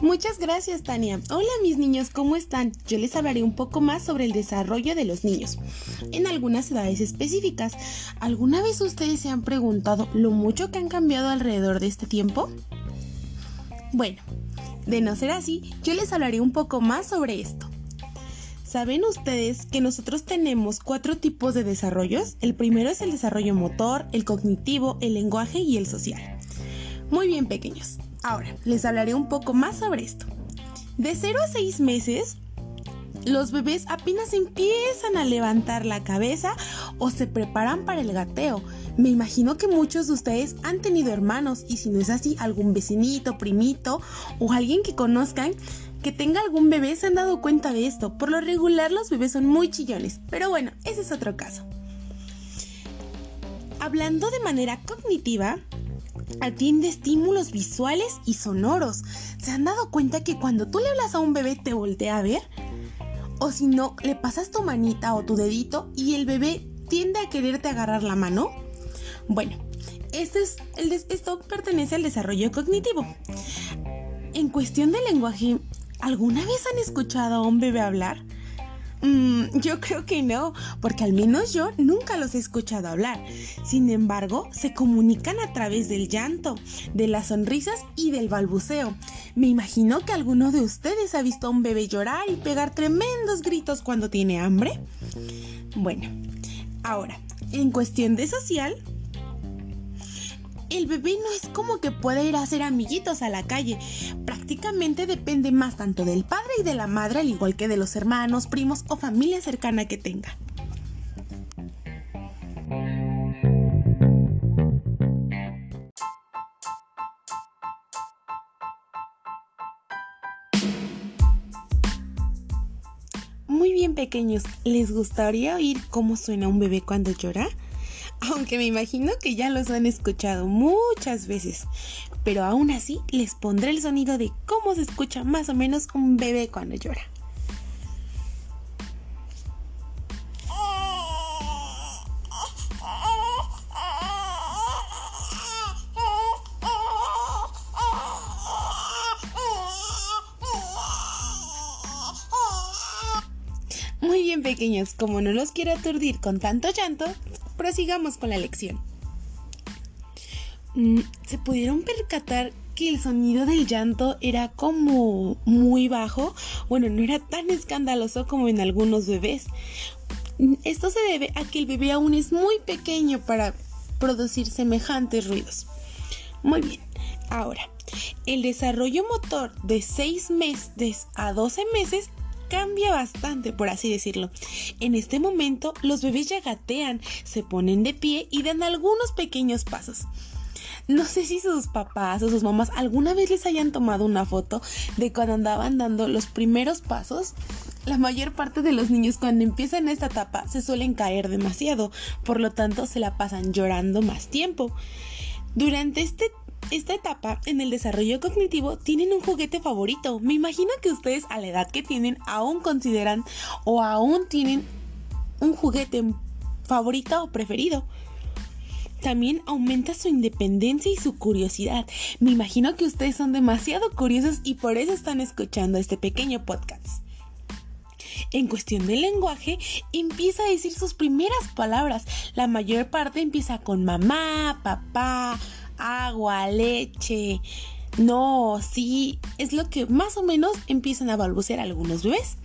Muchas gracias, Tania. Hola, mis niños, ¿cómo están? Yo les hablaré un poco más sobre el desarrollo de los niños en algunas edades específicas. ¿Alguna vez ustedes se han preguntado lo mucho que han cambiado alrededor de este tiempo? Bueno, de no ser así, yo les hablaré un poco más sobre esto. ¿Saben ustedes que nosotros tenemos cuatro tipos de desarrollos? El primero es el desarrollo motor, el cognitivo, el lenguaje y el social. Muy bien, pequeños. Ahora, les hablaré un poco más sobre esto. De 0 a 6 meses, los bebés apenas empiezan a levantar la cabeza o se preparan para el gateo. Me imagino que muchos de ustedes han tenido hermanos y si no es así, algún vecinito, primito o alguien que conozcan que tenga algún bebé se han dado cuenta de esto. Por lo regular los bebés son muy chillones, pero bueno, ese es otro caso. Hablando de manera cognitiva, atiende estímulos visuales y sonoros. ¿Se han dado cuenta que cuando tú le hablas a un bebé te voltea a ver? O si no, le pasas tu manita o tu dedito y el bebé tiende a quererte agarrar la mano. Bueno, esto, es el esto pertenece al desarrollo cognitivo. En cuestión de lenguaje, ¿alguna vez han escuchado a un bebé hablar? Mm, yo creo que no, porque al menos yo nunca los he escuchado hablar. Sin embargo, se comunican a través del llanto, de las sonrisas y del balbuceo. Me imagino que alguno de ustedes ha visto a un bebé llorar y pegar tremendos gritos cuando tiene hambre. Bueno, ahora, en cuestión de social, el bebé no es como que pueda ir a hacer amiguitos a la calle. Prácticamente depende más tanto del padre y de la madre, al igual que de los hermanos, primos o familia cercana que tenga. Muy bien pequeños, ¿les gustaría oír cómo suena un bebé cuando llora? Aunque me imagino que ya los han escuchado muchas veces, pero aún así les pondré el sonido de cómo se escucha más o menos un bebé cuando llora. Muy bien pequeños, como no los quiero aturdir con tanto llanto, prosigamos con la lección. Mm, ¿Se pudieron percatar que el sonido del llanto era como muy bajo? Bueno, no era tan escandaloso como en algunos bebés. Mm, esto se debe a que el bebé aún es muy pequeño para producir semejantes ruidos. Muy bien, ahora, el desarrollo motor de 6 meses a 12 meses cambia bastante, por así decirlo. En este momento, los bebés ya gatean, se ponen de pie y dan algunos pequeños pasos. No sé si sus papás o sus mamás alguna vez les hayan tomado una foto de cuando andaban dando los primeros pasos. La mayor parte de los niños cuando empiezan esta etapa se suelen caer demasiado, por lo tanto se la pasan llorando más tiempo. Durante este esta etapa en el desarrollo cognitivo tienen un juguete favorito. Me imagino que ustedes a la edad que tienen aún consideran o aún tienen un juguete favorito o preferido. También aumenta su independencia y su curiosidad. Me imagino que ustedes son demasiado curiosos y por eso están escuchando este pequeño podcast. En cuestión del lenguaje, empieza a decir sus primeras palabras. La mayor parte empieza con mamá, papá, agua, leche. No, sí, es lo que más o menos empiezan a balbucear algunos bebés.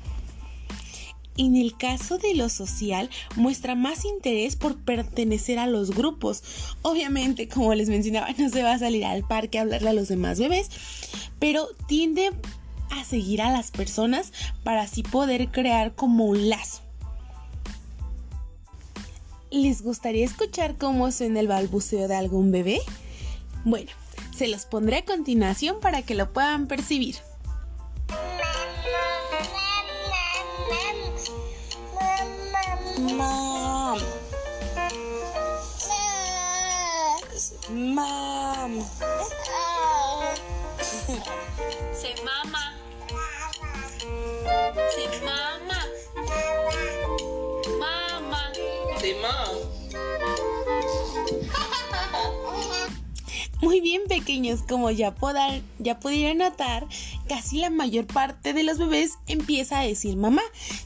En el caso de lo social, muestra más interés por pertenecer a los grupos. Obviamente, como les mencionaba, no se va a salir al parque a hablarle a los demás bebés, pero tiende a seguir a las personas para así poder crear como un lazo. ¿Les gustaría escuchar cómo suena el balbuceo de algún bebé? Bueno, se los pondré a continuación para que lo puedan percibir. Mam. Mam. Se mama. Se mama. Mama. Pequeños, como ya, ya pudieron notar, casi la mayor parte de los bebés empieza a decir mamá,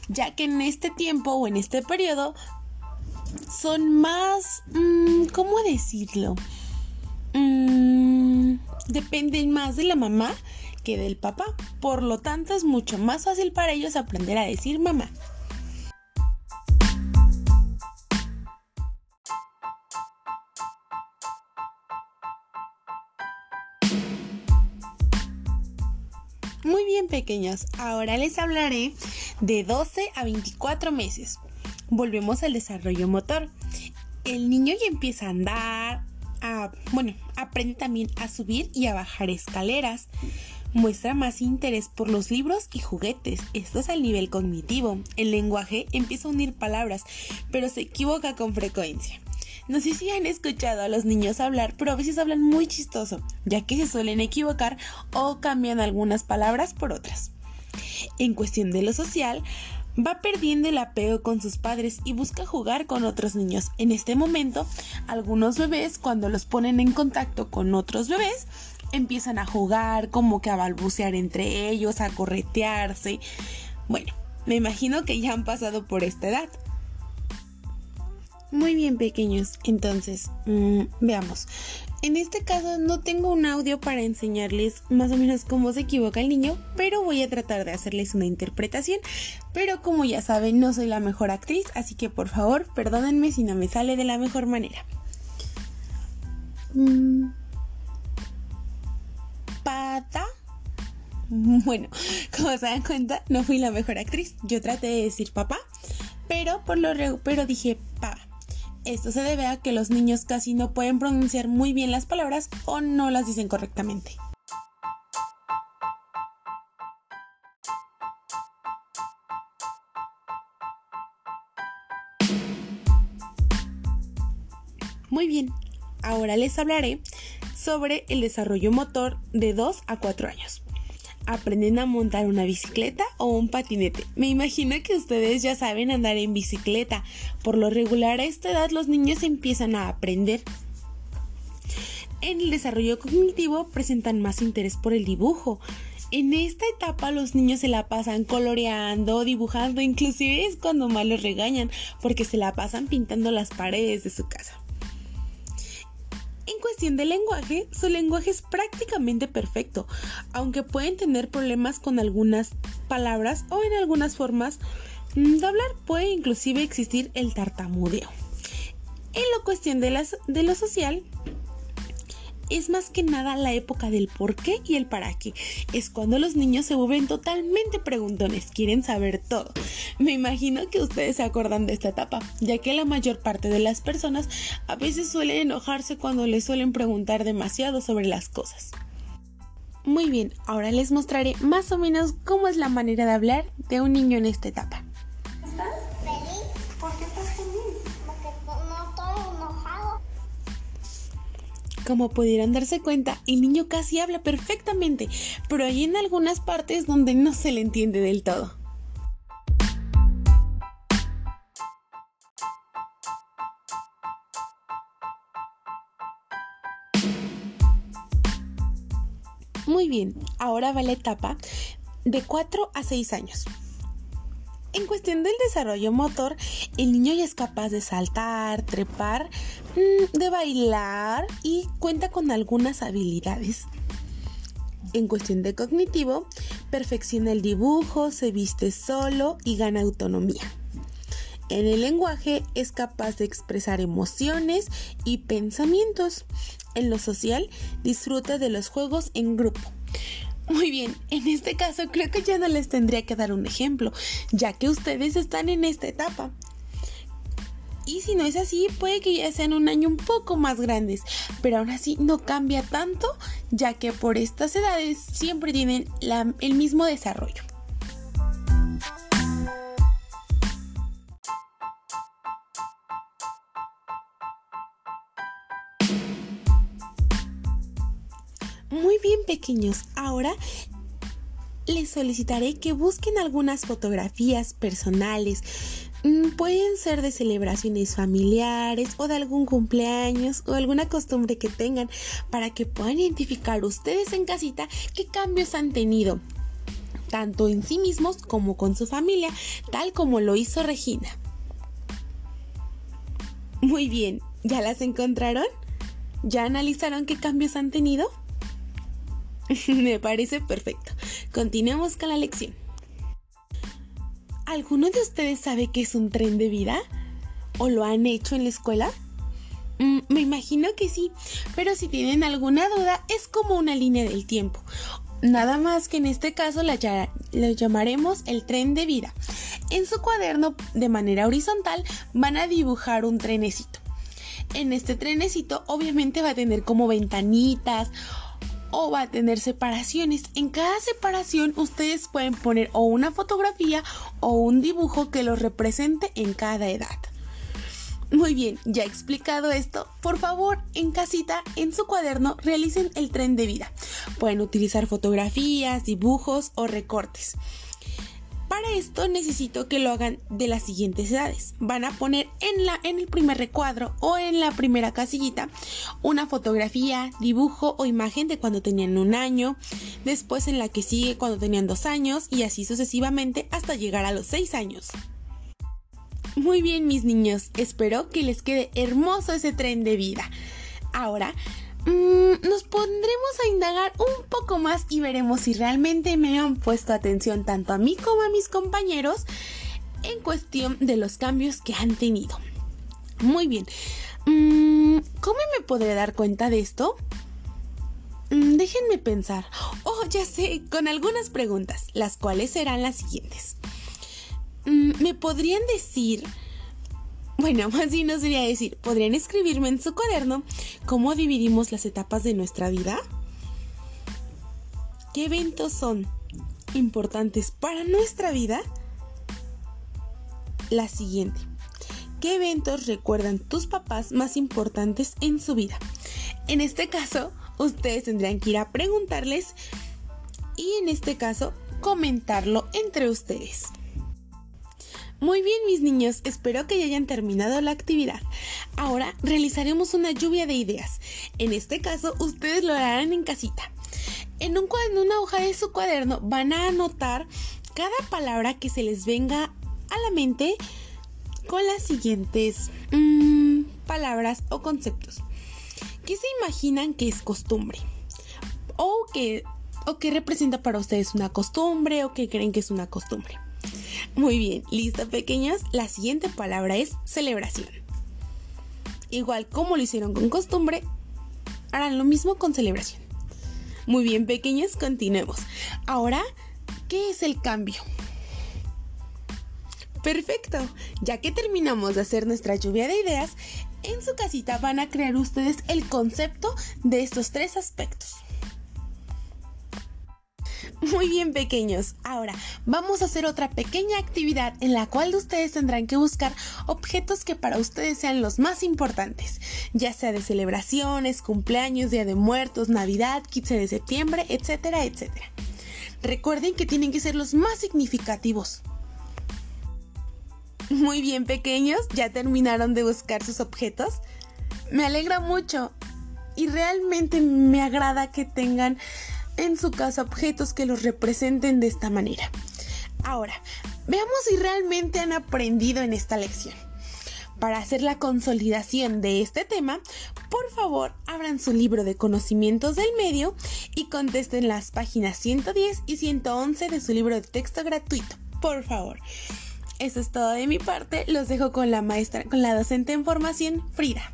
ya que en este tiempo o en este periodo son más... Mm, ¿Cómo decirlo? Mm, dependen más de la mamá que del papá. Por lo tanto, es mucho más fácil para ellos aprender a decir mamá. Pequeños, ahora les hablaré de 12 a 24 meses. Volvemos al desarrollo motor. El niño ya empieza a andar, a, bueno, aprende también a subir y a bajar escaleras. Muestra más interés por los libros y juguetes. Esto es al nivel cognitivo. El lenguaje empieza a unir palabras, pero se equivoca con frecuencia. No sé si han escuchado a los niños hablar, pero a veces hablan muy chistoso, ya que se suelen equivocar o cambian algunas palabras por otras. En cuestión de lo social, va perdiendo el apego con sus padres y busca jugar con otros niños. En este momento, algunos bebés, cuando los ponen en contacto con otros bebés, empiezan a jugar, como que a balbucear entre ellos, a corretearse. Bueno, me imagino que ya han pasado por esta edad. Muy bien, pequeños. Entonces, mm, veamos. En este caso no tengo un audio para enseñarles más o menos cómo se equivoca el niño, pero voy a tratar de hacerles una interpretación. Pero como ya saben, no soy la mejor actriz, así que por favor, perdónenme si no me sale de la mejor manera. Mm. Pata. Bueno, como se dan cuenta, no fui la mejor actriz. Yo traté de decir papá, pero por lo pero dije pa. Esto se debe a que los niños casi no pueden pronunciar muy bien las palabras o no las dicen correctamente. Muy bien, ahora les hablaré sobre el desarrollo motor de 2 a 4 años aprenden a montar una bicicleta o un patinete. Me imagino que ustedes ya saben andar en bicicleta. Por lo regular a esta edad los niños empiezan a aprender. En el desarrollo cognitivo presentan más interés por el dibujo. En esta etapa los niños se la pasan coloreando, dibujando, inclusive es cuando más los regañan porque se la pasan pintando las paredes de su casa. Cuestión de lenguaje, su lenguaje es prácticamente perfecto, aunque pueden tener problemas con algunas palabras o en algunas formas de hablar puede inclusive existir el tartamudeo. En la cuestión de lo social, es más que nada la época del por qué y el para qué. Es cuando los niños se vuelven totalmente preguntones, quieren saber todo. Me imagino que ustedes se acuerdan de esta etapa, ya que la mayor parte de las personas a veces suelen enojarse cuando les suelen preguntar demasiado sobre las cosas. Muy bien, ahora les mostraré más o menos cómo es la manera de hablar de un niño en esta etapa. Como pudieron darse cuenta, el niño casi habla perfectamente, pero hay en algunas partes donde no se le entiende del todo. Muy bien, ahora va la etapa de 4 a 6 años. En cuestión del desarrollo motor, el niño ya es capaz de saltar, trepar, mm, de bailar y cuenta con algunas habilidades. En cuestión de cognitivo, perfecciona el dibujo, se viste solo y gana autonomía. En el lenguaje es capaz de expresar emociones y pensamientos. En lo social, disfruta de los juegos en grupo. Muy bien, en este caso creo que ya no les tendría que dar un ejemplo, ya que ustedes están en esta etapa. Y si no es así, puede que ya sean un año un poco más grandes, pero aún así no cambia tanto, ya que por estas edades siempre tienen el mismo desarrollo. Bien pequeños, ahora les solicitaré que busquen algunas fotografías personales. Mm, pueden ser de celebraciones familiares o de algún cumpleaños o alguna costumbre que tengan para que puedan identificar ustedes en casita qué cambios han tenido tanto en sí mismos como con su familia, tal como lo hizo Regina. Muy bien, ¿ya las encontraron? ¿Ya analizaron qué cambios han tenido? Me parece perfecto. Continuemos con la lección. ¿Alguno de ustedes sabe qué es un tren de vida? ¿O lo han hecho en la escuela? Mm, me imagino que sí, pero si tienen alguna duda es como una línea del tiempo. Nada más que en este caso la, llamaremos el tren de vida. En su cuaderno de manera horizontal van a dibujar un trenecito. En este trenecito obviamente va a tener como ventanitas o va a tener separaciones. En cada separación ustedes pueden poner o una fotografía o un dibujo que los represente en cada edad. Muy bien, ya explicado esto, por favor, en casita, en su cuaderno, realicen el tren de vida. Pueden utilizar fotografías, dibujos o recortes. Para esto necesito que lo hagan de las siguientes edades. Van a poner en, la, en el primer recuadro o en la primera casillita una fotografía, dibujo o imagen de cuando tenían un año, después en la que sigue cuando tenían dos años y así sucesivamente hasta llegar a los seis años. Muy bien mis niños, espero que les quede hermoso ese tren de vida. Ahora mm, nos pondremos a indagar un poco más y veremos si realmente me han puesto atención tanto a mí como a mis compañeros en cuestión de los cambios que han tenido. Muy bien, mm, ¿cómo me podré dar cuenta de esto? Mm, déjenme pensar. Oh, ya sé, con algunas preguntas, las cuales serán las siguientes. ¿Me podrían decir, bueno, más bien no sería decir, podrían escribirme en su cuaderno cómo dividimos las etapas de nuestra vida? ¿Qué eventos son importantes para nuestra vida? La siguiente. ¿Qué eventos recuerdan tus papás más importantes en su vida? En este caso, ustedes tendrían que ir a preguntarles y en este caso comentarlo entre ustedes. Muy bien mis niños, espero que ya hayan terminado la actividad. Ahora realizaremos una lluvia de ideas. En este caso, ustedes lo harán en casita. En, un, una hoja de su cuaderno van a anotar cada palabra que se les venga a la mente con las siguientes mm, palabras o conceptos. ¿Qué se imaginan que es costumbre? O que, o que representa para ustedes una costumbre o que creen que es una costumbre. Muy bien, listo pequeños. La siguiente palabra es celebración. Igual como lo hicieron con costumbre, harán lo mismo con celebración. Muy bien pequeños, continuemos. Ahora, ¿qué es el cambio? Perfecto, ya que terminamos de hacer nuestra lluvia de ideas, en su casita van a crear ustedes el concepto de estos tres aspectos. Muy bien pequeños, ahora vamos a hacer otra pequeña actividad en la cual ustedes tendrán que buscar objetos que para ustedes sean los más importantes, ya sea de celebraciones, cumpleaños, Día de Muertos, Navidad, 15 de septiembre, etcétera, etcétera. Recuerden que tienen que ser los más significativos. Muy bien pequeños, ¿ya terminaron de buscar sus objetos? Me alegra mucho y realmente me agrada que tengan en su casa objetos que los representen de esta manera. Ahora, veamos si realmente han aprendido en esta lección. Para hacer la consolidación de este tema, por favor abran su libro de conocimientos del medio y contesten las páginas 110 y 111 de su libro de texto gratuito. Por favor. Eso es todo de mi parte. Los dejo con la maestra, con la docente en formación, Frida.